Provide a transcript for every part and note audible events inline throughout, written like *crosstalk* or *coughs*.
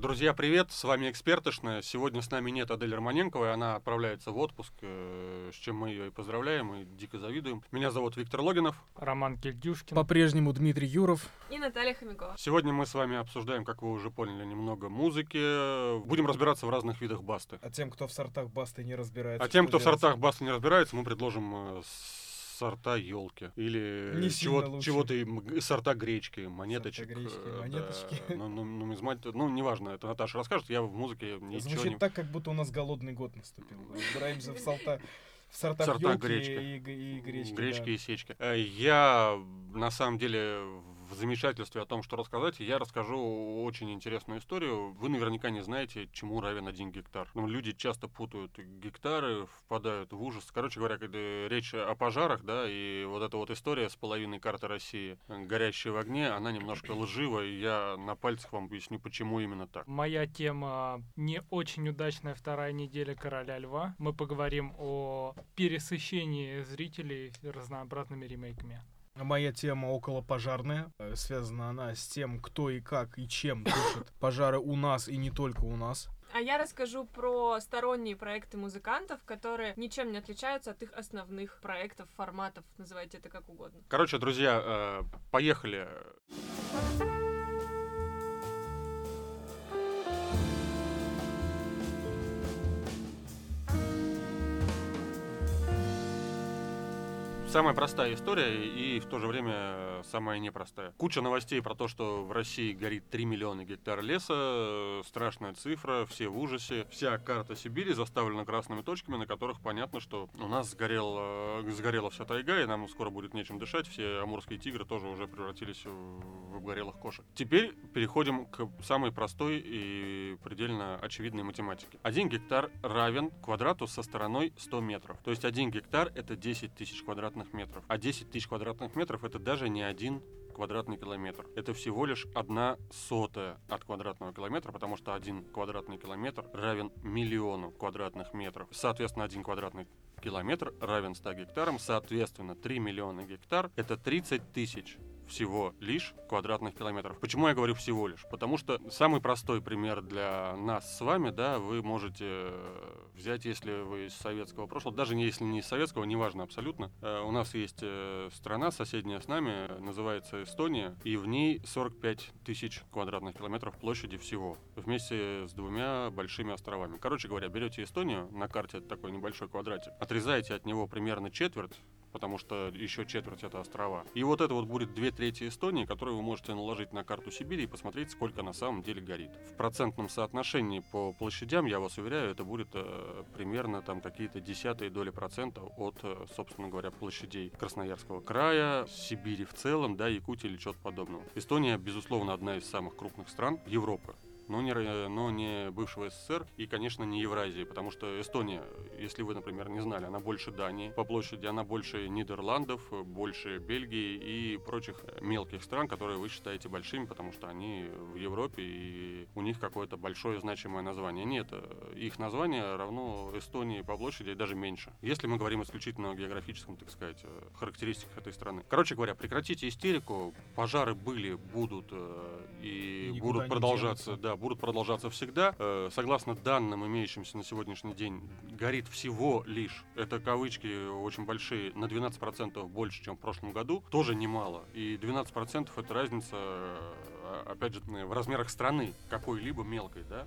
Друзья, привет! С вами Экспертошная. Сегодня с нами нет Адель Романенковой. Она отправляется в отпуск, э, с чем мы ее и поздравляем, и дико завидуем. Меня зовут Виктор Логинов. Роман Кельдюшкин. По-прежнему Дмитрий Юров. И Наталья Хомякова. Сегодня мы с вами обсуждаем, как вы уже поняли, немного музыки. Будем разбираться в разных видах басты. А тем, кто в сортах басты не разбирается. А тем, кто в сортах басты не разбирается, мы предложим э, сорта елки или Не чего, чего-то сорта гречки, монеточек. Сорта гречки, э, да, монеточки. *laughs* ну, ну, нумизмати- ну, неважно, это Наташа расскажет, я в музыке ничего Звучит не... так, как будто у нас голодный год наступил. *laughs* Разбираемся в, сорта, в сортах Сортах гречки. и, и- и гречки. Гречки да. и сечки. Э, Я, на самом деле, в замешательстве о том, что рассказать, я расскажу очень интересную историю. Вы наверняка не знаете, чему равен один гектар. Ну, люди часто путают гектары, впадают в ужас. Короче говоря, когда речь о пожарах, да, и вот эта вот история с половиной карты России, горящая в огне, она немножко лжива, и я на пальцах вам объясню, почему именно так. Моя тема не очень удачная вторая неделя Короля Льва. Мы поговорим о пересыщении зрителей разнообразными ремейками. Моя тема околопожарная. Э, Связана она с тем, кто и как и чем *coughs* тушит пожары у нас и не только у нас. А я расскажу про сторонние проекты музыкантов, которые ничем не отличаются от их основных проектов, форматов, называйте это как угодно. Короче, друзья, э, поехали. Самая простая история и в то же время самая непростая. Куча новостей про то, что в России горит 3 миллиона гектар леса, э, страшная цифра, все в ужасе. Вся карта Сибири заставлена красными точками, на которых понятно, что у нас сгорел, э, сгорела вся тайга, и нам скоро будет нечем дышать. Все амурские тигры тоже уже превратились в обгорелых кошек. Теперь переходим к самой простой и предельно очевидной математике. Один гектар равен квадрату со стороной 100 метров. То есть один гектар это 10 тысяч квадратных метров. А 10 тысяч квадратных метров это даже не один квадратный километр. Это всего лишь одна сотая от квадратного километра, потому что один квадратный километр равен миллиону квадратных метров. Соответственно, один квадратный километр равен 100 гектарам, соответственно, 3 миллиона гектар это 30 тысяч всего лишь квадратных километров. Почему я говорю всего лишь? Потому что самый простой пример для нас с вами, да, вы можете э, взять, если вы из советского прошлого, даже если не из советского, неважно абсолютно. Э, У нас есть э, страна соседняя с нами, называется Эстония, и в ней 45 тысяч квадратных километров площади всего, вместе с двумя большими островами. Короче говоря, берете Эстонию, на карте такой небольшой квадратик, отрезаете от него примерно четверть, потому что еще четверть это острова. И вот это вот будет две трети Эстонии, которые вы можете наложить на карту Сибири и посмотреть, сколько на самом деле горит. В процентном соотношении по площадям, я вас уверяю, это будет э, примерно там какие-то десятые доли процента от, э, собственно говоря, площадей Красноярского края, Сибири в целом, да, Якутии или чего-то подобного. Эстония, безусловно, одна из самых крупных стран Европы но не, но не бывшего СССР и, конечно, не Евразии, потому что Эстония, если вы, например, не знали, она больше Дании по площади, она больше Нидерландов, больше Бельгии и прочих мелких стран, которые вы считаете большими, потому что они в Европе и у них какое-то большое значимое название. Нет, их название равно Эстонии по площади и даже меньше. Если мы говорим исключительно о географическом, так сказать, характеристиках этой страны. Короче говоря, прекратите истерику, пожары были, будут э, и, никуда будут продолжаться, да, будут продолжаться всегда. Э, Согласно данным, имеющимся на сегодняшний день, горит всего лишь, это кавычки очень большие, на 12% больше, чем в прошлом году. Тоже немало. И 12% это разница, э, опять же, в размерах страны какой-либо мелкой, да?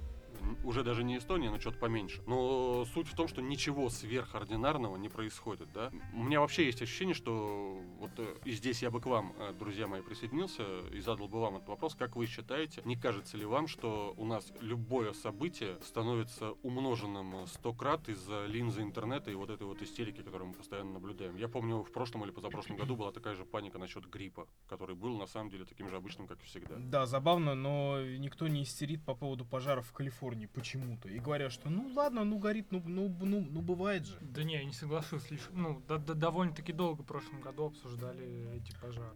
Уже даже не Эстония, но что-то поменьше. Но суть в том, что ничего сверхординарного не происходит, да? У меня вообще есть ощущение, что вот э, и здесь я бы к вам, э, друзья мои, присоединился и задал бы вам этот вопрос. Как вы считаете, не кажется ли вам, что у нас любое событие становится умноженным э, сто крат из-за линзы интернета и вот этой вот истерики, которую мы постоянно наблюдаем? Я помню, в прошлом или позапрошлом году была такая же паника насчет гриппа, который был на самом деле таким же обычным, как и всегда. Да, забавно, но никто не истерит по поводу пожаров в Калифорнии почему-то. И говорят, что ну ладно, ну горит, ну, ну, ну, ну бывает же. Да не, я не соглашусь. Лишь, ну, да- да- довольно-таки долго в прошлом году обсуждали эти пожары.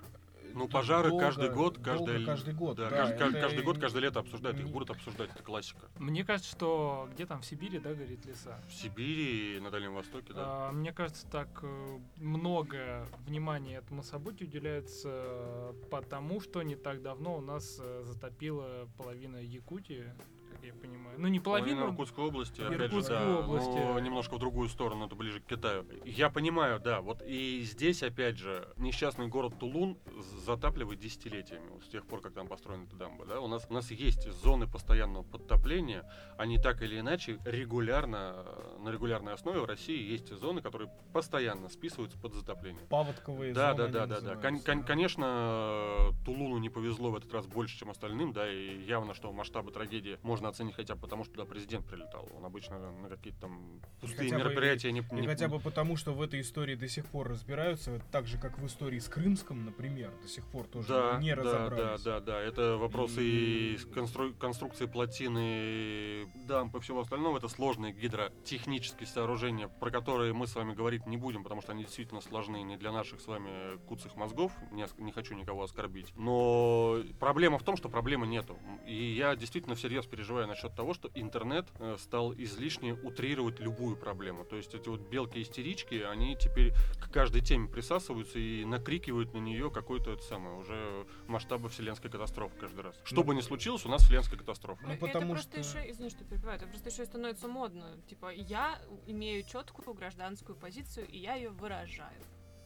Ну, пожары долго- каждый год, долго каждое... каждый год. Да, да, каждый, каждый- это каждый год, каждое лето обсуждают, их будут обсуждать, это классика. Мне кажется, что где там в Сибири, да, горит леса. В Сибири и на Дальнем Востоке, да. А, Мне кажется, так э, много внимания этому событию уделяется э, потому, что не так давно у нас э, затопило половина Якутии. Как я понимаю. Ну, не Половина половину. Иркутской области, опять же, да, области. но немножко в другую сторону, это ближе к Китаю. Я понимаю, да, вот и здесь, опять же, несчастный город Тулун затапливает десятилетиями, вот с тех пор, как там построена эта дамба, да, у нас, у нас есть зоны постоянного подтопления, они так или иначе регулярно, на регулярной основе в России есть зоны, которые постоянно списываются под затопление. Паводковые Да, зоны да, да, да, да. Кон- кон- да. конечно, Тулуну не повезло в этот раз больше, чем остальным, да, и явно, что масштабы трагедии можно оценить хотя бы потому, что туда президент прилетал. Он обычно на какие-то там пустые хотя бы- мероприятия не, И не- хотя бы потому, что в этой истории до сих пор разбираются, так же, как в истории с Крымском, например, до сих пор тоже Да, не да, разобрались. да, да, да. Это вопросы и, И- констру- конструкции плотины, дамб и всего остального. Это сложные гидротехнические сооружения, про которые мы с вами говорить не будем, потому что они действительно сложны не для наших с вами куцых мозгов. Не, не хочу никого оскорбить. Но проблема в том, что проблемы нету. И я действительно всерьез переживаю насчет того, что интернет э, стал излишне утрировать любую проблему. То есть эти вот белки-истерички, они теперь к каждой теме присасываются и накрикивают на нее какой-то это самое уже масштабы вселенской катастрофы каждый раз. Что Ну, бы ни случилось, у нас вселенская катастрофа. Ну, это потому просто что- еще, извини, что перебиваю, это просто еще становится модно. Типа, я имею четкую гражданскую позицию, и я ее выражаю.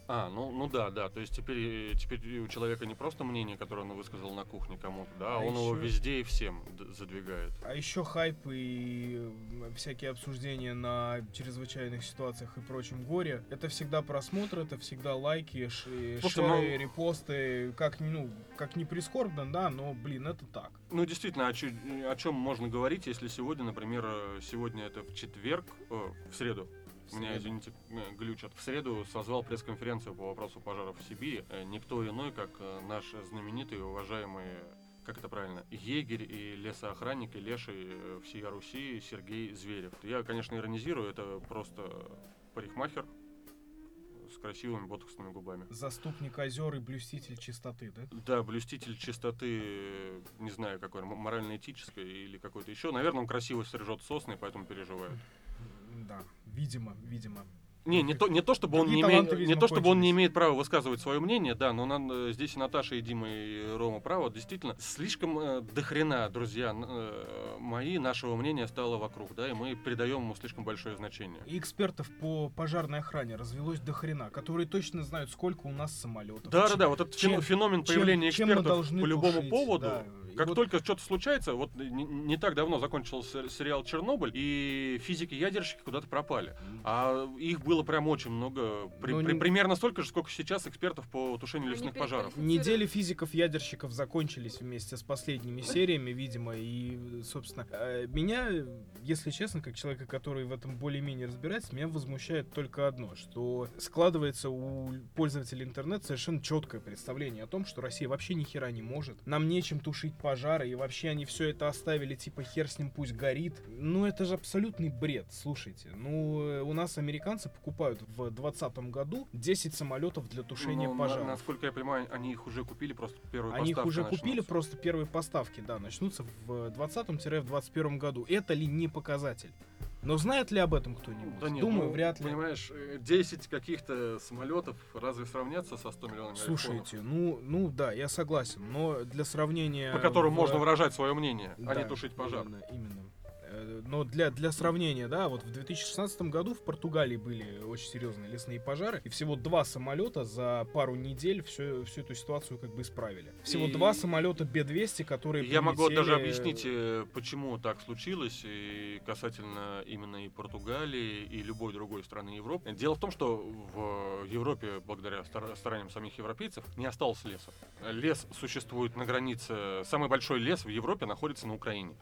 А, ну, ну да, да. То есть теперь, э, теперь у человека не просто мнение, которое он высказал на кухне кому-то, да, а А он его еще- везде и всем задвигает. А еще хайп и всякие обсуждения на чрезвычайных ситуациях и прочем горе. Это всегда просмотр, это всегда лайки, ш- и Слушай, шеры, ну- репосты. Как, ну, как не прискорбно, да, но, блин, это так. Ну, действительно, о, чё- о чем можно говорить, если сегодня, например, э, сегодня это в четверг, э, в среду, В Меня, извините, э, глючат. В среду созвал пресс-конференцию по вопросу пожаров в Сибири. Э, Никто иной, как э, наш знаменитый и уважаемый, как это правильно, егерь и лесоохранник, и леший всей Руси Сергей Зверев. Я, конечно, иронизирую, это просто парикмахер с красивыми ботоксными губами. Заступник озер и блюститель чистоты, да? Да, блюститель чистоты, не знаю, какой, морально-этической или какой-то еще. Наверное, он красиво стрижет сосны, поэтому переживаю. Да, видимо, видимо. Не, не то, не то, чтобы он не имеет, не то, чтобы он не имеет права высказывать свое мнение, да, но нам, э, здесь и Наташа, и Дима, и Рома право, действительно, слишком э, дохрена, друзья, э, мои, нашего мнения стало вокруг, да, и мы придаем ему слишком большое значение. И экспертов по пожарной охране развелось до хрена, которые точно знают, сколько у нас самолетов. Да, да, Чем- да, вот этот чем- феномен чем- появления чем экспертов должны по любому поводу, да. Как вот только что-то случается, вот не, не так давно закончился сериал Чернобыль, и физики-ядерщики куда-то пропали. А их было прям очень много. При- Ну, при- не- примерно столько же, сколько сейчас экспертов по тушению Они лесных пожаров. переквалифицированы. Недели физиков-ядерщиков закончились вместе с последними сериями, видимо, и, собственно, э, меня, если честно, как человека, который в этом более-менее разбирается, меня возмущает только одно, что складывается у пользователей интернета совершенно четкое представление о том, что Россия вообще ни хера не может, нам нечем тушить пожары, и вообще они все это оставили, типа, хер с ним пусть горит. Ну, это же абсолютный бред, слушайте. Ну, э, у нас американцы покупают в 2020 году 10 самолетов для тушения Ну, на- пожаров. насколько я понимаю, они их уже купили, просто первые Они их поставки уже купили, начнутся. просто первые поставки, да, начнутся в 20-21 году. Это ли не показатель? Но знает ли об этом кто-нибудь? Да нет, Думаю, ну, вряд ли. Понимаешь, э, 10 каких-то самолетов разве сравнятся со 100 миллионами айфонов, Слушайте, ну, ну да, я согласен, но для сравнения... по которым в- можно выражать свое мнение, а не Да, тушить пожар. Именно, именно. Но для, для сравнения, да, вот в 2016 году в Португалии были очень серьезные лесные пожары, и всего два самолета за пару недель всю, всю эту ситуацию как бы исправили. Всего И- два самолета Б-200, которые Я могу даже прилетели- объяснить, э, почему так случилось, и касательно именно и Португалии, и любой другой страны Европы. Дело в том, что в Европе, благодаря стар- стараниям самих европейцев, не осталось леса. Лес существует на границе... Самый большой лес в Европе находится на Украине.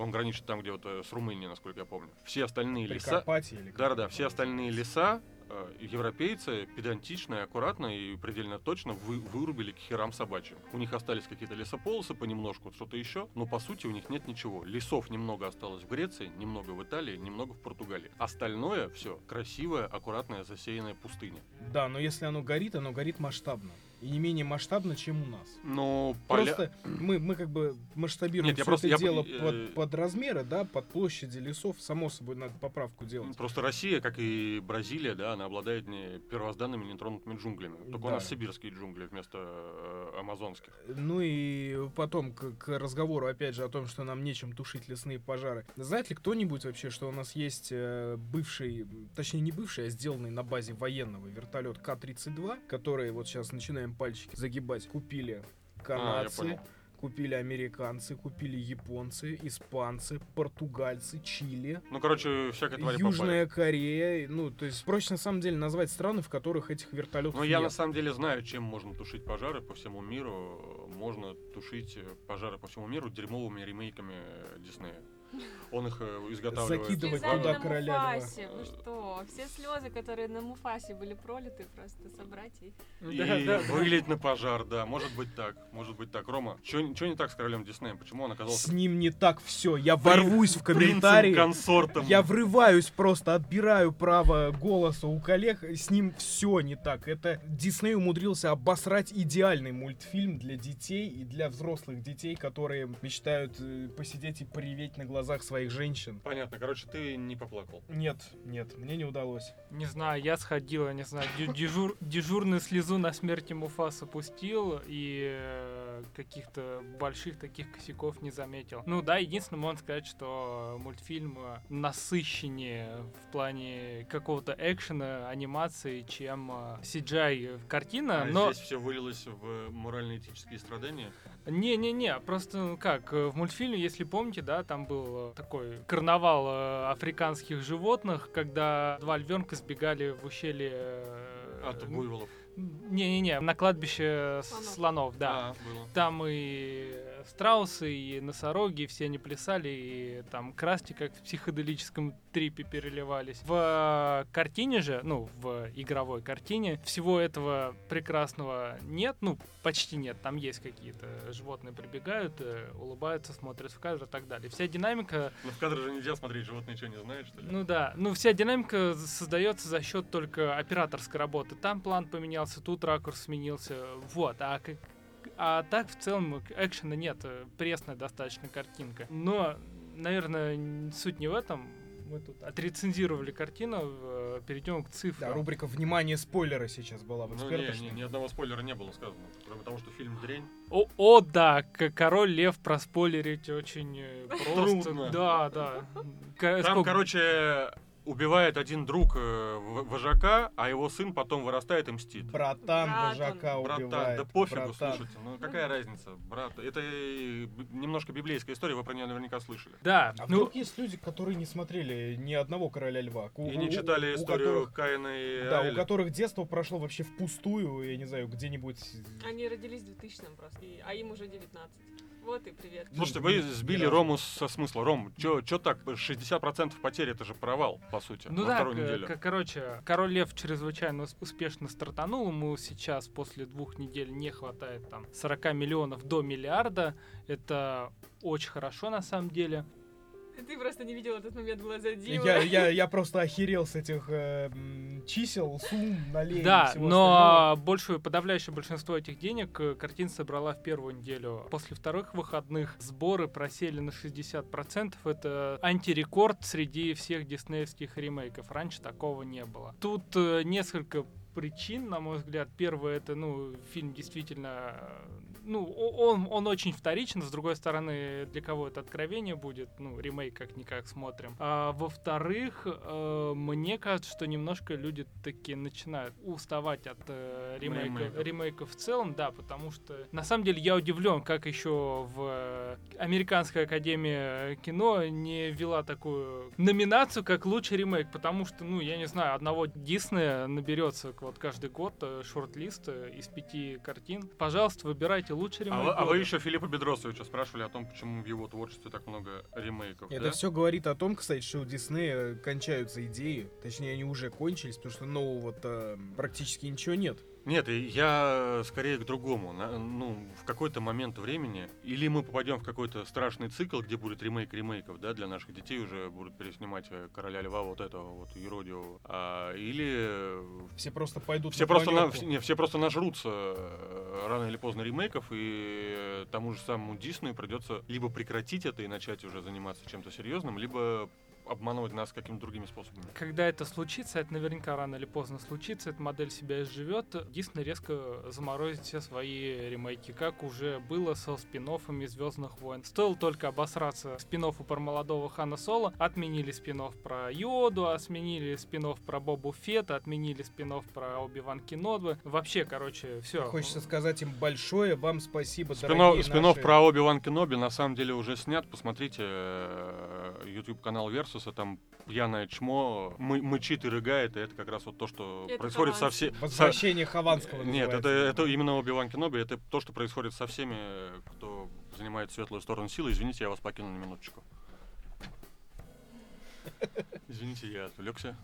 Он граничит там, где вот э, с Румынией, насколько я помню. Все остальные леса... Или Да-да-да, это все остальные леса э, европейцы педантично и аккуратно и предельно точно вы, вырубили к херам собачьим. У них остались какие-то лесополосы понемножку, что-то еще, но по сути у них нет ничего. Лесов немного осталось в Греции, немного в Италии, немного в Португалии. Остальное все красивая, аккуратная, засеянная пустыня. Да, но если оно горит, оно горит масштабно. И не менее масштабно, чем у нас. Ну, поля... Просто мы, мы как бы масштабируем Нет, я всё просто- это я- дело э, под, под размеры, да, под площади лесов. Само собой, надо поправку делать. Просто Россия, как и Бразилия, да, она обладает не первозданными нетронутыми джунглями. Только у Да. нас сибирские джунгли вместо э, амазонских. Ну и потом к, к разговору, опять же, о том, что нам нечем тушить лесные пожары. Знает ли кто-нибудь вообще, что у нас есть э, бывший, точнее не бывший, а сделанный на базе военного вертолет К-32, который вот сейчас начинаем пальчики загибать, купили А, канадцы, понял. купили американцы, купили японцы, испанцы, португальцы, Чили. Ну, короче, всякой твари Южная Корея, ну, то есть проще на самом деле назвать страны, в которых этих вертолетов попали. Ну, я на самом деле знаю, чем можно тушить пожары по всему миру. Можно тушить пожары по всему миру дерьмовыми ремейками Диснея. Он их э, изготавливает. Закидывать туда на короля. Муфасе. Вы что? Все слезы, которые на Муфасе были пролиты, просто собрать и... И Да, да, да. вылить на пожар, да. Может быть так. Может быть так. Рома, что не так с королем Диснеем? Почему он С оказался ним не так все. Я ворвусь в комментарии. консортом? Я врываюсь просто, отбираю право голоса у коллег. С ним все не так. Это Дисней умудрился обосрать идеальный мультфильм для детей и для взрослых детей, которые мечтают э, посидеть и пореветь на глазах своих женщин. Понятно. Короче, ты не поплакал. Нет, нет, мне не удалось. Не знаю, я сходил, я не знаю, дю- дежур, дежурную слезу на смерти Муфаса пустил и э, каких-то больших таких косяков не заметил. Ну да, единственное, можно сказать, что мультфильм э, насыщеннее в плане какого-то экшена, анимации, чем э, CGI картина, А но... здесь все вылилось в морально-этические страдания. Не-не-не, просто ну, как, э, в мультфильме, если помните, да, там был э, такой карнавал э, африканских животных, когда два львенка сбегали в ущелье... э, От буйволов. Не-не-не, на кладбище Слонов. слонов, да. А, было. Там и страусы, и носороги, все они плясали, и там красти как в психоделическом трипе переливались. В картине же, ну, в игровой картине, всего этого прекрасного нет, ну, почти нет. Там есть какие-то животные прибегают, э, улыбаются, смотрят в кадр и так далее. Вся динамика Ну в кадр же нельзя смотреть, животные что, не знают, что ли? ну да, ну вся динамика создается за счет только операторской работы. Там план поменялся, тут ракурс сменился, вот. А как а так в целом экшена нет, э, пресная достаточно картинка. Но, наверное, суть не в этом. Мы тут отрецензировали картину, э, перейдем к Да, цифрам. рубрика «Внимание, спойлеры» сейчас была в Ну не, эксперточной. ни, одного спойлера не было сказано. Кроме того, что фильм дрень. О, о, да, король лев проспойлерить очень э, просто. Трудно. Да, да. Там, сколько- короче, убивает один друг э, вожака, а его сын потом вырастает и мстит. Братан Брат вожака он. Братан, убивает. да пофигу, братан. слушайте, ну какая разница, брат? Это немножко библейская история, вы про нее наверняка слышали. Да, А ну, вдруг есть люди, которые не смотрели ни одного короля льва? У- И не у- читали у историю которых- Каина и Да, у Авеля. которых детство прошло вообще впустую, я не знаю, где-нибудь... Они родились в 2000 просто, а им уже 19. Вот и привет. Слушайте, вы сбили разу. Рому со смысла. Ром, чё, чё так? 60% потерь это же провал, по сути, Ну на да, вторую к- неделю. к- короче, Король Лев чрезвычайно ус- успешно стартанул, ему сейчас после двух недель не хватает там 40 миллионов до миллиарда, это очень хорошо на самом деле. Ты просто не видел этот момент глаза Димы. Я, я, я просто охерел с этих э, чисел, сумм, налей да, всего но большую, подавляющее большинство этих денег э, картина собрала в первую неделю. После вторых выходных сборы просели на 60%. Это антирекорд среди всех диснеевских ремейков. Раньше такого не было. Тут э, несколько причин, на мой взгляд. Первое, это, ну, фильм действительно... Ну, он, он очень вторичен, с другой стороны, для кого это откровение будет, ну, ремейк как-никак смотрим. А во-вторых, э, мне кажется, что немножко люди таки начинают уставать от э, ремейка, Ремейков. ремейков в целом, да, потому что на самом деле я удивлен, как еще в Американская академия кино не ввела такую номинацию, как лучший ремейк, потому что, ну, я не знаю, одного Диснея наберется вот каждый год э, шорт-лист э, из пяти картин. Пожалуйста, выбирайте лучший А ремейк. вы, а вы года. еще Филиппа Бедросовича спрашивали о том, почему в его творчестве так много ремейков. Это да? все говорит о том, кстати, что у Диснея кончаются идеи. Точнее, они уже кончились, потому что нового-то практически ничего нет. Нет, я скорее к другому. Ну, в какой-то момент времени, или мы попадем в какой-то страшный цикл, где будет ремейк ремейков, да, для наших детей уже будут переснимать э, Короля Льва вот этого вот юродивого. А, или э, Все просто пойдут все на просто, на- не, все просто нажрутся э, рано или поздно ремейков, и э, тому же самому Диснею придется либо прекратить это и начать уже заниматься чем-то серьезным, либо обманывать нас какими-то другими способами. Когда это случится, это наверняка рано или поздно случится, эта модель себя изживет, Дисней резко заморозит все свои ремейки, как уже было со спин Звездных войн. Стоило только обосраться спин про молодого Хана Соло, отменили спин про Йоду, отменили спин про Бобу Фета, отменили спин про Оби-Ван Кенодвы. Вообще, короче, все. Хочется сказать им большое вам спасибо, Спинов, дорогие спинов наши- про Оби-Ван Кеноби на самом деле уже снят. Посмотрите э, YouTube канал Версуса, там пьяное чмо мы, мычит и рыгает, и это как раз вот то, что Это происходит со Хованский. всеми... Возвращение Хованского Нет, это, это именно Оби-Ван Кеноби, это то, что происходит со всеми, кто занимает светлую сторону силы. Извините, я вас покину на минуточку. Извините, я отвлекся.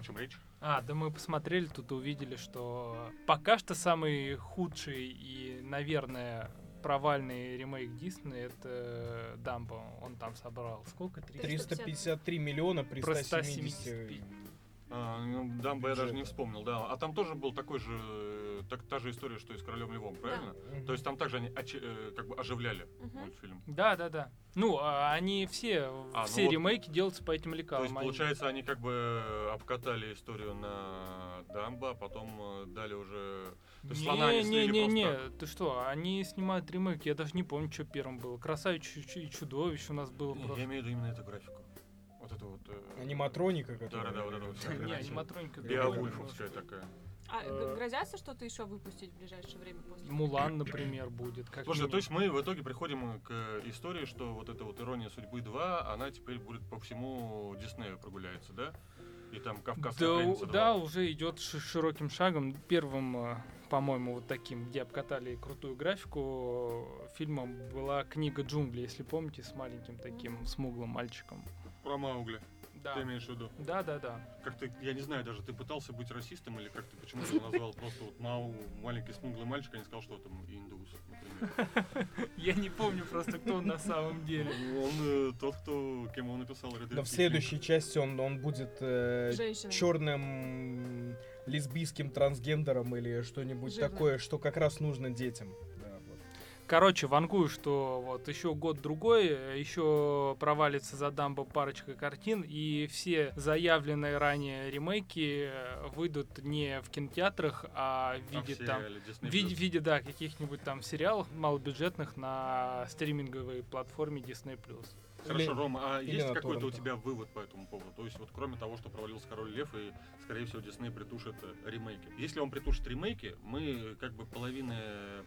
О чем речь? А, да мы посмотрели тут и увидели, что пока что самый худший и, наверное, провальный ремейк Дисней это Дамбо. Он там собрал сколько? 300? 353 миллиона при Про 170. 175. А, ну, Дамбо я даже не вспомнил, да. А там тоже был такой же, э, так, та же история, что и с Королем Львом, правильно? Мгм. То есть там также они очи- э, как бы оживляли Мгм. мультфильм. Да, да, да. Ну, а они все, А, ну все вот. ремейки делаются по этим То лекалам. есть, Они- получается, они как бы обкатали историю на Дамбо, а потом э, дали уже... То есть слона они Не, не, не, не, ты что, они снимают ремейк, я даже не помню, что первым было. Красавица и чудовище у нас было Не, просто. Я имею в виду именно эту графику. Вот это вот... э, Аниматроника, которая... Да-да-да, вот это вот Не, аниматроника. Беовульфовская такая. А Э. грозятся что-то еще выпустить в ближайшее время после? Мулан, например, будет. Как Слушай, минимум. то есть мы в итоге приходим к истории, что вот эта вот «Ирония судьбы 2», она теперь будет по всему Диснею прогуляется, да? И там «Кавказская Да, пленница у- 2». да, уже идет ши- широким шагом. Первым, э, по-моему, вот таким, где обкатали крутую графику, фильмом была книга джунглей, если помните, с маленьким таким смуглым мальчиком. Про Маугли, Да. ты имеешь в виду? Да, да, да. Как ты, я не знаю даже, ты пытался быть расистом или как ты почему-то его назвал просто вот Мау, маленький смуглый мальчик, а не сказал, что там индус, например. *laughs* Я не помню просто, кто он на самом деле. Он э, тот, кто, кем он написал Но в следующей части он, он будет э, черным лесбийским трансгендером или что-нибудь такое, что как раз нужно детям. Короче, вангую, что вот еще год-другой, еще провалится за Дамбо парочка картин, и все заявленные ранее ремейки э, выйдут не в кинотеатрах, а в виде там. В виде, в виде, да, каких-нибудь там сериалов малобюджетных на стриминговой платформе Disney+. Хорошо, Или- Рома, а или есть какой-то у тебя вывод по этому поводу? То есть вот кроме того, что провалился Король Лев и, скорее всего, Дисней притушит э, ремейки. Если он притушит ремейки, мы как бы половины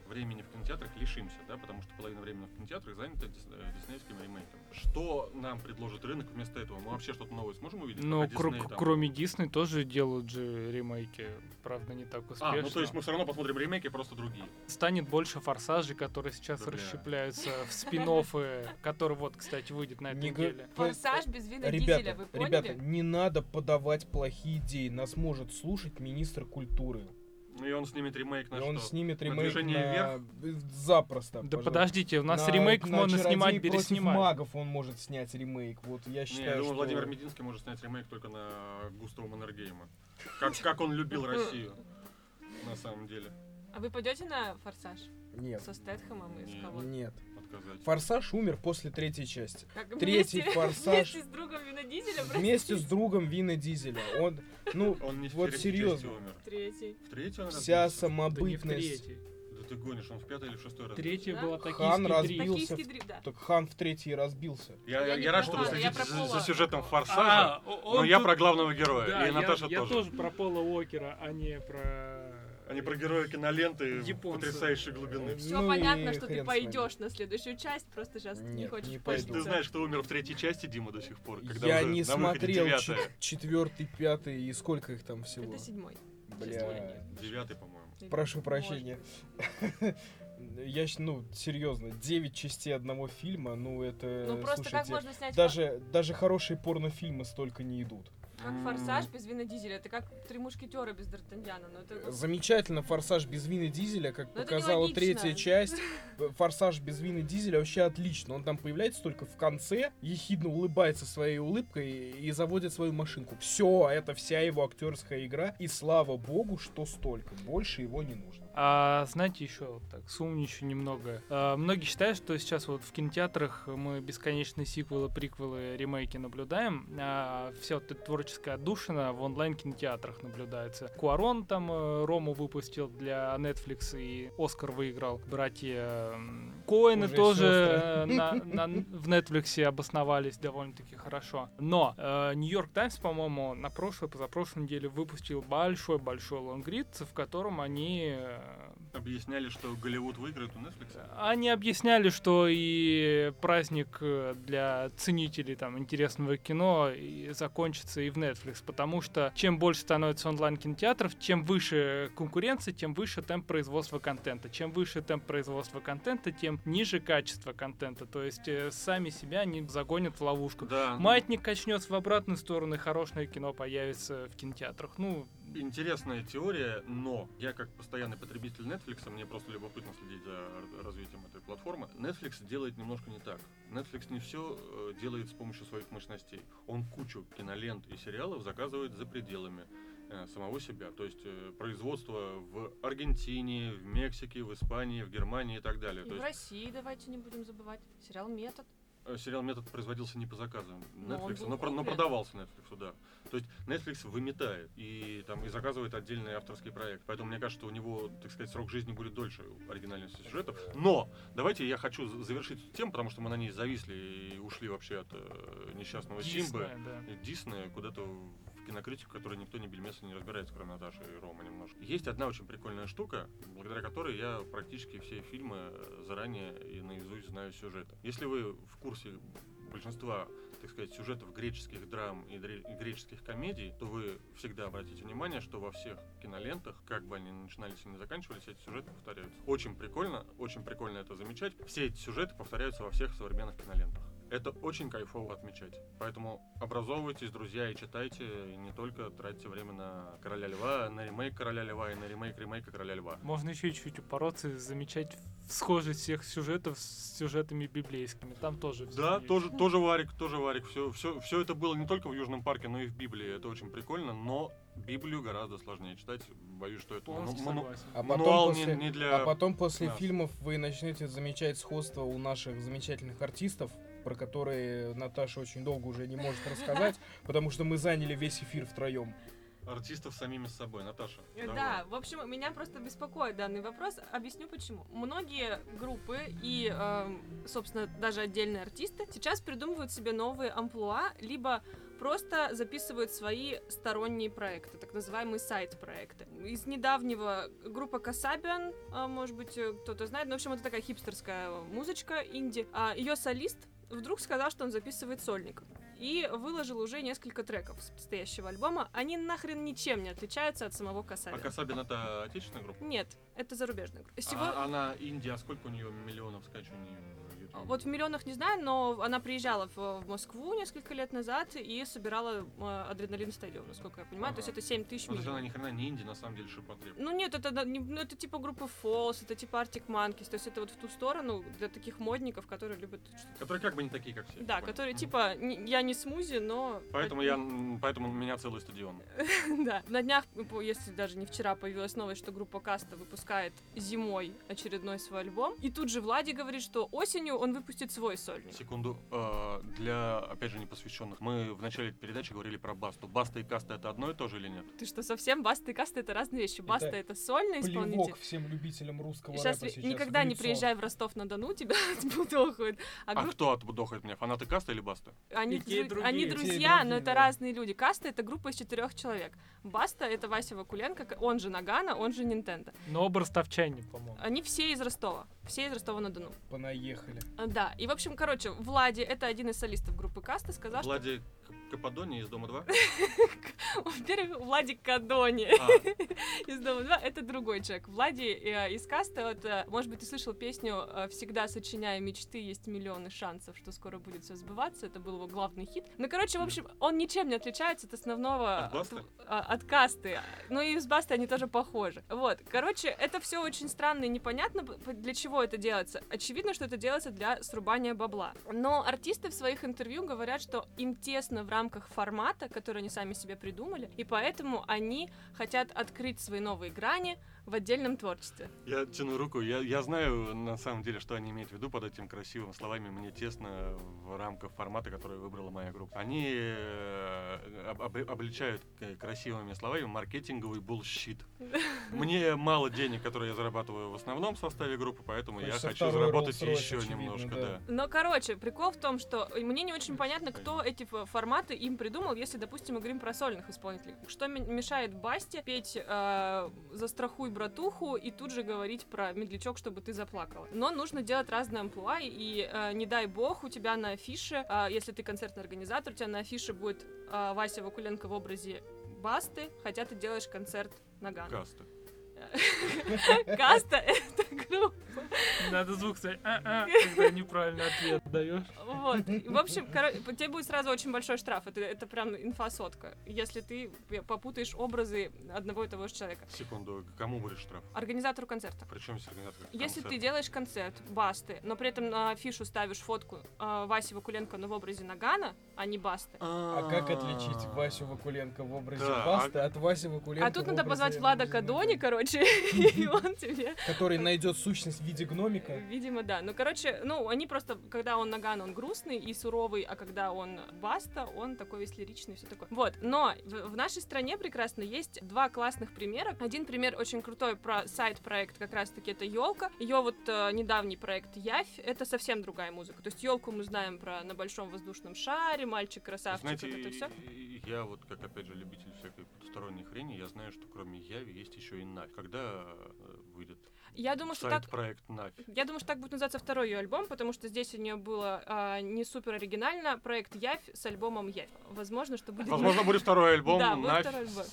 времени в кинотеатрах лишимся, да, потому что половина времени в кинотеатрах занята дис- э, диснеевскими ремейками. Что нам предложит рынок вместо этого? Мы вообще что-то новое сможем увидеть? Но пока кр- там- кроме Disney тоже делают же ремейки, правда, не так успешно. А, ну то есть мы все равно посмотрим ремейки, просто другие. Станет больше форсажей, которые сейчас Да бля. расщепляются в спин *laughs* который вот, кстати, выйдет на этой Не неделе. Форсаж без Вина Ребята, Дизеля, вы поняли? ребята, не надо подавать плохие идеи. Нас может слушать министр культуры. Ну и он снимет ремейк на И он что? снимет На ремейк «Движение на... запросто. Да пожалуйста. подождите, у нас На- ремейк на можно «Чародей снимать, переснимать. магов он может снять ремейк. Вот я Не, считаю, я думаю, что... Владимир Мединский может снять ремейк только на Густава Маннергейма. Как, как он любил *laughs* Россию, на самом деле. А вы пойдете на Форсаж? Нет, Со Стэтхэмом и с кого? нет. Отказать. Форсаж умер после третьей части. Как Третий *laughs* вместе- «Форсаж». Вместе с другом Вина Дизеля, Вместе с простите? другом Вина Дизеля. Он, ну, *laughs* Он не вот серьезно. части умер. Третий. В третьей он вся разбился? Да не в самобытность. третьей. Да ты гонишь, он в пятой или в шестой раз. Третья Да? была Хан токийский разбил. дрифт. Бился Токийский в- дрифт, да. Так Хан в третий разбился. Я, Я я, я рад, что вы я следите за, за сюжетом такого. Форсажа, А, но он я тут- про главного героя. Да, и Наташа я, я тоже. тоже про Пола Уокера, а не про... А не про героя киноленты Японца. потрясающей глубины. Все Ну понятно, что ты пойдешь на следующую часть, просто сейчас не Нет, хочешь не Ты, пойду. пойду. знаешь, кто умер в третьей части, Дима, до сих пор? Когда я уже не смотрел четвертый, пятый и сколько их там всего. Это седьмой. Бля. Девятый, по-моему. Прошу прощения. *laughs* Я, ну, серьезно, 9 частей одного фильма, ну это, Ну просто как слушайте, можно снять... даже, даже хорошие порнофильмы столько не идут. Как форсаж без Вина Дизеля. Это как три мушкетера без Д'Артаньяна. Ну, это... Замечательно форсаж без Вина Дизеля, как Но это показала третья часть. *laughs* Форсаж без Вина Дизеля вообще отлично. Он там появляется только в конце, ехидно улыбается своей улыбкой и заводит свою машинку. Все, это вся его актерская игра. И слава богу, что столько. Больше его не нужно. А знаете, еще вот так, сумничаю немного. А, многие считают, что сейчас вот в кинотеатрах мы бесконечные сиквелы, приквелы, ремейки наблюдаем, а вся вот эта творческая отдушина в онлайн-кинотеатрах наблюдается. Куарон там э, Рому выпустил для Netflix и Оскар выиграл. Братья Уже тоже э, на, на- в Netflix обосновались довольно-таки хорошо. Но э, Нью-Йорк Таймс, по-моему, на прошлой, позапрошлой неделе выпустил большой-большой лонгрид, в котором они Объясняли, что Голливуд выиграет у Netflix. они объясняли, что и праздник для ценителей там интересного кино и закончится и в Netflix, потому что чем больше становится онлайн-кинотеатров, чем выше конкуренция, тем выше темп производства контента. Чем выше темп производства контента, тем ниже качество контента. То есть э, сами себя они загонят в ловушку. Да. ну, Маятник качнется в обратную сторону, и хорошее кино появится в кинотеатрах. Ну, Интересная теория, но я как постоянный потребитель Netflix, мне просто любопытно следить за развитием этой платформы. Netflix делает немножко не так. Netflix не все делает с помощью своих мощностей. Он кучу кинолент и сериалов заказывает за пределами э, самого себя. То есть э, производство в Аргентине, в Мексике, в Испании, в Германии и так далее. И То в есть России давайте не будем забывать. Сериал «Метод». Сериал «Метод» производился не по заказам Но он Netflix, но, но куплен. продавался Netflix, да. То есть Netflix выметает и там и заказывает отдельный авторский проект. Поэтому мне кажется, что у него, так сказать, срок жизни будет дольше у оригинальности сюжетов. Но давайте я хочу за- завершить тему, потому что мы на ней зависли и ушли вообще от э, несчастного Симбы. Диснея, да. и Диснея куда-то в кинокритику, в которой никто не бельмеса не разбирается, кроме Наташи и Рома немножко. Есть одна очень прикольная штука, благодаря которой я практически все фильмы э, заранее и наизусть знаю сюжеты. Если вы в курсе большинства, так сказать, сюжетов греческих драм и, греческих комедий, то вы всегда обратите внимание, что во всех кинолентах, как бы они ни начинались и не заканчивались, эти сюжеты повторяются. Очень прикольно, очень прикольно это замечать. Все эти сюжеты повторяются во всех современных кинолентах. Это очень кайфово отмечать. Поэтому образовывайтесь, друзья, и читайте, и не только тратьте время на Короля Льва, на ремейк Короля Льва и на ремейк ремейка Короля Льва. Можно еще чуть-чуть упороться и замечать схожесть всех сюжетов с сюжетами библейскими. Там тоже всё Да, есть. тоже, тоже Варик, тоже Варик. Все, все, все это было не только в Южном парке, но и в Библии. Это очень прикольно, но Библию гораздо сложнее читать. Боюсь, что это ману- ману-. А мануал потом, не, после, не для... а потом после нас. фильмов вы начнете замечать сходство у наших замечательных артистов, про которые Наташа очень долго уже не может рассказать, *laughs* потому что мы заняли весь эфир втроем. артистов самими с собой. Наташа. Э, давай. Да, в общем, меня просто беспокоит данный вопрос. Объясню почему. Многие группы и, эм, собственно, даже отдельные артисты сейчас придумывают себе новые амплуа, либо просто записывают свои сторонние проекты, так называемые сайт-проекты. Из недавнего группа Касабиан, может быть, э, кто-то знает, но, в общем, это такая хипстерская музычка, инди. А ее солист вдруг сказал, что он записывает сольник. И выложил уже несколько треков с предстоящего альбома. Они нахрен ничем не отличаются от самого А Касабиана. Касабин это отечественная группа? Нет, это зарубежная группа. Всего... А она Индия, а сколько у нее миллионов скачиваний? Вот в миллионах не знаю, но она приезжала в, в Москву несколько лет назад и собирала э, адреналин стадион, насколько я понимаю. То есть Ага. это 7 тысяч Ну, есть она минимум. ни хрена не инди, на самом деле шипотреб. Ну нет, это, ну, это типа группа Falls, это типа Arctic Monkeys, то есть это вот в ту сторону для таких модников, которые любят. Которые как бы не такие, как все. Да, которые типа, не- я не смузи, но... Поэтому я, поэтому у меня целый стадион. *laughs* Да. На днях, если даже не вчера, появилась новость, что группа Каста выпускает зимой очередной свой альбом. И тут же Влади говорит, что осенью он выпустит свой сольник. Секунду. э, Для, опять же, непосвященных. Мы в начале передачи говорили про Басту. Баста и Каста это одно и то же или нет? Ты что, совсем? Баста и Каста — это разные вещи. Баста — это сольный исполнитель. Всем любителям русского Сейчас рэпа сейчас никогда не приезжай в Ростов-на-Дону, тебя *laughs* отбудохают. А, А групп- кто отбудохает меня? Фанаты Каста или Баста? они, И дру- другие. они И те, и друзья, другие, но это да. разные люди. Каста — это группа из четырех человек. Баста — это Вася Вакуленко, он же Нагана, он же Нинтендо. Но оба ростовчане, по-моему. Они все из Ростова. Все из Ростова-на-Дону. Понаехали. А, Да, и, в общем, короче, Влади — это один из солистов группы Каста, сказал, что... Влади Кападония из Дома 2? *laughs* Во-первых, Владик Кадони А, *laughs* из Дома 2 это другой человек. Влади э, из каста, вот, э, может быть, ты слышал песню э, «Всегда сочиняя мечты, есть миллионы шансов, что скоро будет все сбываться». Это был его главный хит. Ну, короче, в общем, он ничем не отличается от основного... От Басты? от касты. Ну и с Бастой они тоже похожи. Вот. Короче, это все очень странно и непонятно, для чего это делается. Очевидно, что это делается для срубания бабла. Но артисты в своих интервью говорят, что им тесно в рамках формата, который они сами себе придумали, и поэтому они хотят открыть свои новые грани в отдельном творчестве. Я тяну руку, я, я знаю на самом деле, что они имеют в виду под этими красивыми словами. Мне тесно в рамках формата, который выбрала моя группа. Они э, об- об- обличают э, красивыми словами маркетинговый bullshit. Мне мало денег, которые я зарабатываю в основном в составе группы, поэтому я хочу заработать еще немножко, да. Но, короче, прикол в том, что мне не очень понятно, кто эти форматы им придумал, если, допустим, мы говорим про сольных исполнителей. Что мешает Басте петь э, «Застрахуй, братуху» и тут же говорить про «Медлячок, чтобы ты заплакала». Но нужно делать разные амплуа, и э, не дай бог, у тебя на афише, э, если ты концертный организатор, у тебя на афише будет э, Вася Вакуленко в образе Басты, хотя ты делаешь концерт Нагана. Каста. *laughs* Каста — это группа. Надо звук сказать, а-а, когда неправильный ответ даешь. Вот. И, В общем, тебе будет сразу очень большой штраф. Это, это прям инфосотка. Если ты попутаешь образы одного и того же человека. Секунду, кому будет штраф? Организатору концерта. Причем здесь организатор Если ты концерта? делаешь концерт, басты, но при этом на афишу ставишь фотку э, Васи Вакуленко, но в образе Нагана, а не басты. А как отличить Васю Вакуленко в образе Басты от Васи Вакуленко А тут надо позвать Влада Кадони, короче, *laughs* и он тебе... Который найдет сущность в виде гномика. Видимо, да. Ну, короче, ну, они просто, когда он Наган, он грустный и суровый, а когда он Баста, он такой весь лиричный и все такое. Вот, но в, в нашей стране прекрасно есть два классных примера. Один пример очень крутой про сайт-проект, как раз-таки это елка. Ее вот э, недавний проект Явь, это совсем другая музыка. То есть елку мы знаем про на большом воздушном шаре, мальчик красавчик, Знаете, вот это все. я вот, как опять же, любитель потусторонней хрени, я знаю, что кроме Яви есть еще и Навь. Когда э, выйдет Я думаю, что так сайт-проект Навь? Я думаю, что так будет называться второй ее альбом, потому что здесь у нее было а, не супер оригинально проект Явь с альбомом Явь. Возможно, что будет. Возможно, *laughs* будет второй альбом Да, будет второй альбом.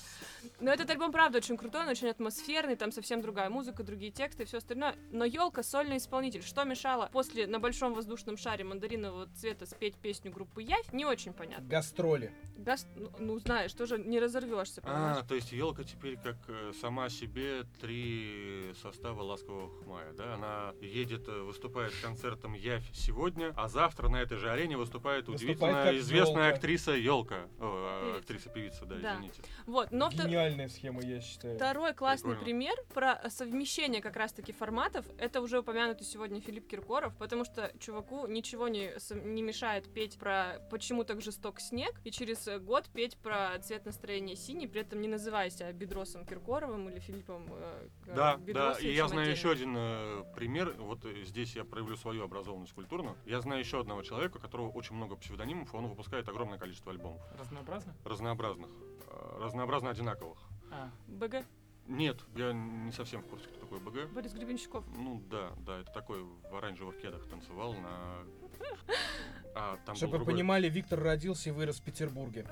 Но этот альбом, правда, очень крутой, он очень атмосферный, там совсем другая музыка, другие тексты и все остальное. Но елка сольный исполнитель. Что мешало после на большом воздушном шаре мандаринового цвета спеть песню группы Явь, не очень понятно. Гастроли. Гас- ну, ну, знаешь, тоже не разорвешься? А, то есть елка теперь как э, сама себе три состава ласкового мая, да? Она едет, э, выступает с концертом Явь сегодня, а завтра на этой же арене выступает Выступает удивительно известная «Ёлка». актриса Елка. Певица. актриса певица, да, Да. извините. Вот, но втор- Гениальная схема, я считаю. Второй классный Прикольно. пример про совмещение как раз-таки форматов. Это уже упомянутый сегодня Филипп Киркоров, потому что чуваку ничего не, не мешает петь про «Почему так жесток снег» и через год петь про цвет настроения синий, при этом не называя себя Бедросом Киркоровым или Филиппом э, Да, да, Бедросовичем и я знаю отдельно. еще один э, пример, вот э, здесь я проявлю свою образованность культурную. Я знаю еще одного человека, у которого очень много псевдонимов, и он выпускает огромное количество альбомов, Разнообразно? разнообразных, э, разнообразно одинаковых. А, БГ. Нет, я не совсем в курсе, кто такой БГ. Борис Гребенщиков. Ну да, да, это такой в оранжевых кедах танцевал на... А, там Чтобы был вы другой- понимали, Виктор родился и вырос в Петербурге.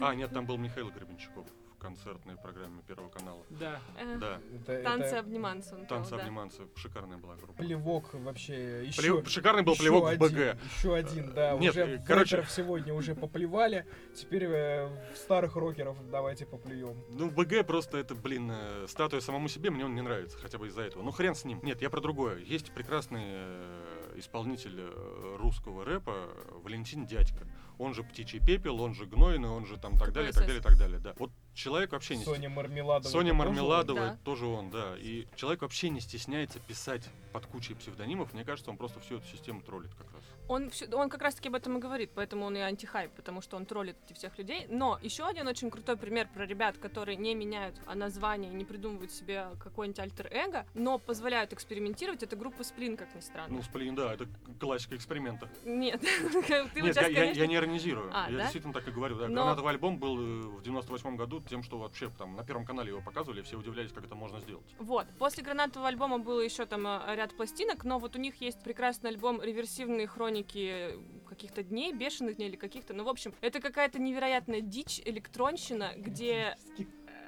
А, нет, там был Михаил Гребенщиков концертной программе Первого канала. да. Э, Да, Это- Танцы это обниманцы. он танцы пел, да. обниманцы, шикарная была группа. Плевок вообще. Еще, Плев- Шикарный был плевок в БГ. Еще один, да. Нет, уже э, в короче- сегодня уже поплевали. Теперь э, старых рокеров давайте поплюем. Ну, БГ просто это, блин, э, статуя самому себе, мне он не нравится, хотя бы из-за этого. Ну, хрен с ним. Нет, я про другое. Есть прекрасный э, исполнитель э, русского рэпа Валентин Дядька. Он же Птичий Пепел, он же Гнойный, он же там так далее, так далее, так далее, да. Вот человек вообще не... Соня Мармеладова. Соня Мармеладова, Да. тоже он, да. И человек вообще не стесняется писать под кучей псевдонимов. Мне кажется, он просто всю эту систему троллит как раз. Он, всё- он как раз-таки об этом и говорит, поэтому он и антихайп, потому что он троллит этих всех людей. Но еще один очень крутой пример про ребят, которые не меняют а, название, не придумывают себе какой-нибудь альтер-эго, но позволяют экспериментировать, это группа Сплин, как ни странно. Ну, сплин, да, это классика эксперимента. Нет, *laughs* ты Нет, я, не иронизирую. А, я действительно так и говорю. Гранатовый альбом был э, в 98 году тем, что вообще там на Первом канале его показывали, все удивлялись, как это можно сделать. Вот. После гранатового альбома было еще там э, ряд пластинок, но вот у них есть прекрасный альбом «Реверсивные хроники каких-то дней, бешеных дней или каких-то. Ну, в общем, это какая-то невероятная дичь, электронщина, где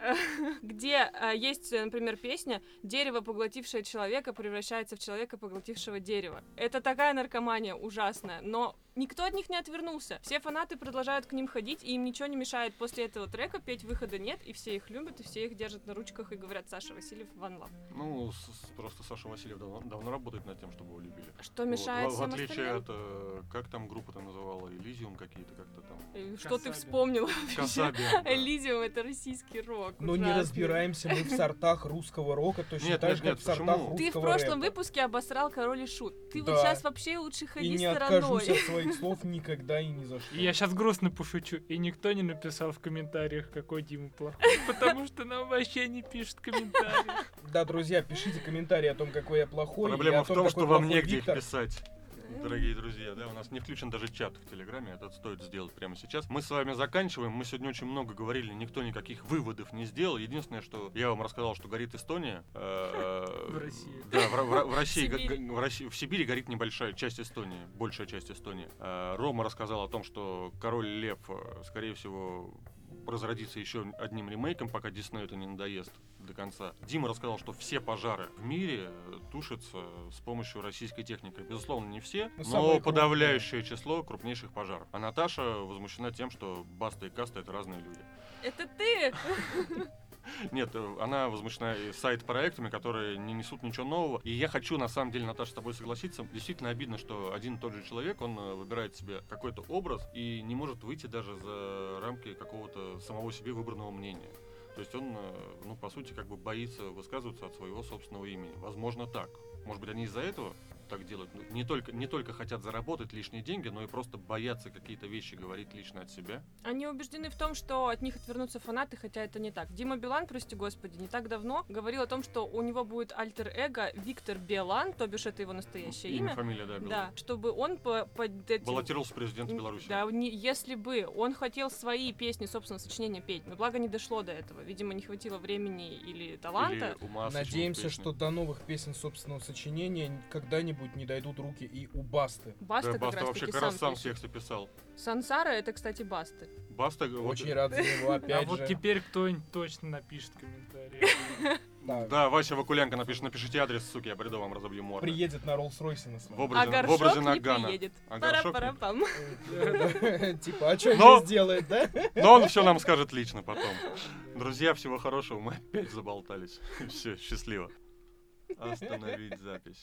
*laughs* где э, есть, например, песня «Дерево, поглотившее человека, превращается в человека, поглотившего дерево». Это такая наркомания ужасная, но никто от них не отвернулся. Все фанаты продолжают к ним ходить, и им ничего не мешает после этого трека петь «Выхода нет», и все их любят, и все их держат на ручках и говорят «Саша Васильев, One Love». Ну, с- с- просто Саша Васильев давно, давно работает над тем, чтобы его любили. Что Вот, мешает в, в отличие остальным? от, э, как там группа-то называла, Элизиум какие-то как-то там. Э, Что ты Касаби. вспомнил? *laughs* Касабиан. да. Элизиум — это российский рок. Но не ужасный. разбираемся мы в сортах русского рока точно Нет, так нет, же, как в сортах русского Ты в прошлом рэпа. выпуске обосрал Король и Шут. Ты вот Да. сейчас вообще лучше ходи И не стороной. откажусь от *laughs* своих слов никогда и ни за что. Я сейчас грустно пошучу, и никто не написал в комментариях, какой Дима плохой, потому что нам вообще не пишут комментарии. Да, друзья, пишите комментарии о том, какой я плохой. Проблема о в том, что вам негде их писать. Дорогие друзья, да, у нас не включен даже чат в Телеграме, это стоит сделать прямо сейчас. Мы с вами заканчиваем, мы сегодня очень много говорили, никто никаких выводов не сделал. Единственное, что я вам рассказал, что горит Эстония. э, *laughs* В России. Да, в, России- в Сибири горит небольшая часть Эстонии, большая часть Эстонии. Э, Рома рассказал о том, что Король Лев, э, скорее всего, разродится еще одним ремейком, пока Диснею это не надоест до конца. Дима рассказал, что все пожары в мире э, тушатся с помощью российской техники. Безусловно, не все, Ну, но крупные. подавляющее число крупнейших пожаров. А Наташа возмущена тем, что Баста и Каста — это разные люди. Это ты! *laughs* Нет, э, она возмущена сайт-проектами, которые не несут ничего нового. И я хочу, на самом деле, Наташа, с тобой согласиться. Действительно обидно, что один и тот же человек, он э, выбирает себе какой-то образ и не может выйти даже за рамки какого-то самого себе выбранного мнения. То есть он, э, ну, по сути, как бы боится высказываться от своего собственного имени. Возможно, так. Может быть, они из-за этого так делают. Ну, Не только, не только хотят заработать лишние деньги, но и просто боятся какие-то вещи говорить лично от себя. Они убеждены в том, что от них отвернутся фанаты, хотя это не так. Дима Билан, прости господи, не так давно говорил о том, что у него будет альтер-эго Виктор Билан, то бишь это его настоящее имя. фамилия, да, Билан. Да, чтобы он по, под этим... Баллотировался в президент М, Беларуси. Да, не- если бы он хотел свои песни, собственно, сочинения петь, но благо не дошло до этого. Видимо, не хватило времени или таланта. Или ума Надеемся, что до новых песен собственного сочинения когда-нибудь не дойдут руки и у Басты. Баста Да, как Баста раз вообще таки как раз сам пишет. тексты писал. Сансара это, кстати, Басты. Баста... вот- Очень рад за него, *laughs* А опять вот же. теперь кто-нибудь точно напишет комментарий. *laughs* Да. Вася Вакулянка напишет, напишите адрес, суки, я приду вам разобью морду. Приедет на Роллс-Ройсе на В своем. образе, а в Нагана. приедет. А Пара-пара-пам. *laughs* Типа, а что Но- здесь делает, да? Но он все нам скажет лично потом. Друзья, всего хорошего, мы опять заболтались. Все, счастливо. Остановить запись.